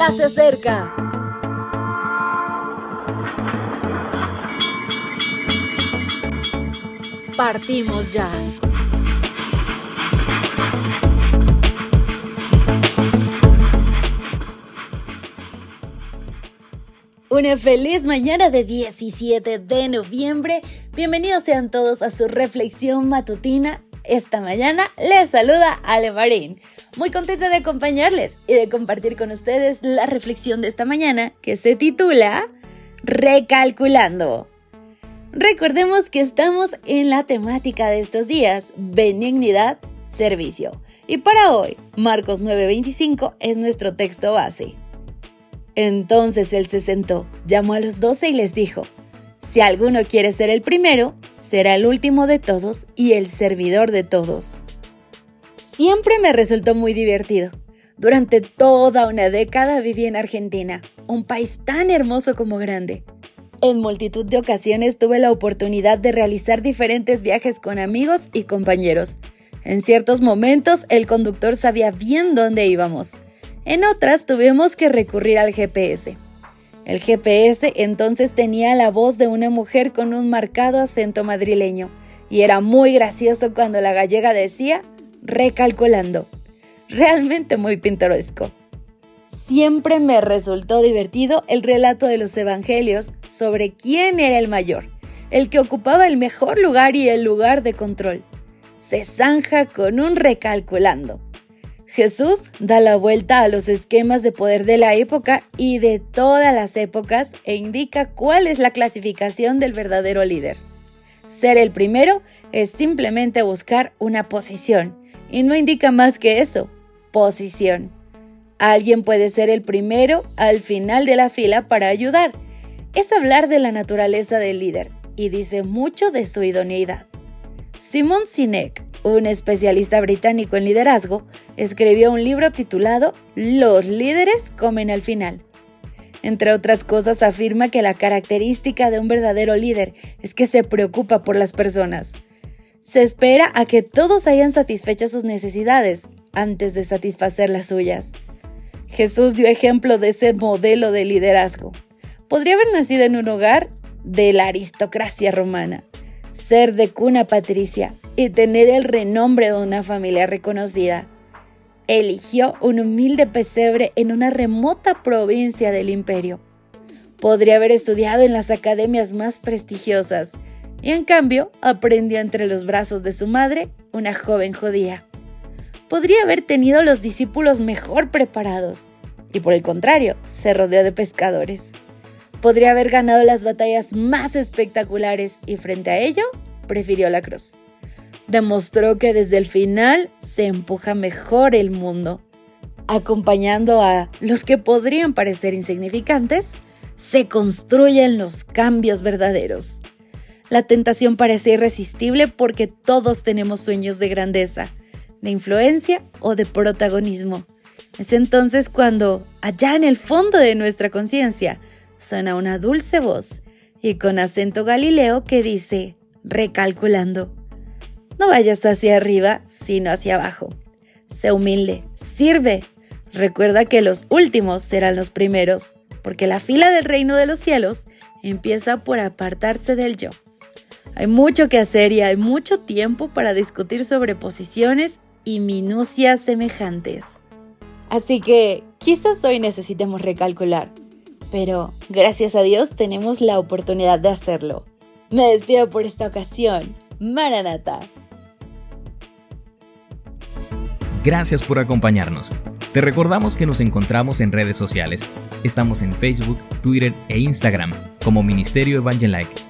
ya se acerca. Partimos ya. Una feliz mañana de 17 de noviembre. Bienvenidos sean todos a su reflexión matutina. Esta mañana les saluda Ale Marín. Muy contenta de acompañarles y de compartir con ustedes la reflexión de esta mañana que se titula Recalculando. Recordemos que estamos en la temática de estos días, benignidad, servicio. Y para hoy, Marcos 9:25 es nuestro texto base. Entonces él se sentó, llamó a los doce y les dijo, si alguno quiere ser el primero, será el último de todos y el servidor de todos. Siempre me resultó muy divertido. Durante toda una década viví en Argentina, un país tan hermoso como grande. En multitud de ocasiones tuve la oportunidad de realizar diferentes viajes con amigos y compañeros. En ciertos momentos el conductor sabía bien dónde íbamos en otras tuvimos que recurrir al GPS. El GPS entonces tenía la voz de una mujer con un marcado acento madrileño y era muy gracioso cuando la gallega decía recalculando. Realmente muy pintoresco. Siempre me resultó divertido el relato de los evangelios sobre quién era el mayor, el que ocupaba el mejor lugar y el lugar de control. Se zanja con un recalculando. Jesús da la vuelta a los esquemas de poder de la época y de todas las épocas e indica cuál es la clasificación del verdadero líder. Ser el primero es simplemente buscar una posición y no indica más que eso, posición. Alguien puede ser el primero al final de la fila para ayudar. Es hablar de la naturaleza del líder y dice mucho de su idoneidad. Simon Sinek un especialista británico en liderazgo, escribió un libro titulado Los líderes comen al final. Entre otras cosas, afirma que la característica de un verdadero líder es que se preocupa por las personas. Se espera a que todos hayan satisfecho sus necesidades antes de satisfacer las suyas. Jesús dio ejemplo de ese modelo de liderazgo. Podría haber nacido en un hogar de la aristocracia romana, ser de cuna patricia y tener el renombre de una familia reconocida. Eligió un humilde pesebre en una remota provincia del imperio. Podría haber estudiado en las academias más prestigiosas y en cambio aprendió entre los brazos de su madre, una joven judía. Podría haber tenido los discípulos mejor preparados y por el contrario, se rodeó de pescadores. Podría haber ganado las batallas más espectaculares y frente a ello prefirió la cruz demostró que desde el final se empuja mejor el mundo. Acompañando a los que podrían parecer insignificantes, se construyen los cambios verdaderos. La tentación parece irresistible porque todos tenemos sueños de grandeza, de influencia o de protagonismo. Es entonces cuando, allá en el fondo de nuestra conciencia, suena una dulce voz y con acento galileo que dice, recalculando, no vayas hacia arriba, sino hacia abajo. Sé humilde, sirve. Recuerda que los últimos serán los primeros, porque la fila del reino de los cielos empieza por apartarse del yo. Hay mucho que hacer y hay mucho tiempo para discutir sobre posiciones y minucias semejantes. Así que quizás hoy necesitemos recalcular, pero gracias a Dios tenemos la oportunidad de hacerlo. Me despido por esta ocasión. Maranata. Gracias por acompañarnos. Te recordamos que nos encontramos en redes sociales. Estamos en Facebook, Twitter e Instagram como Ministerio Evangelike.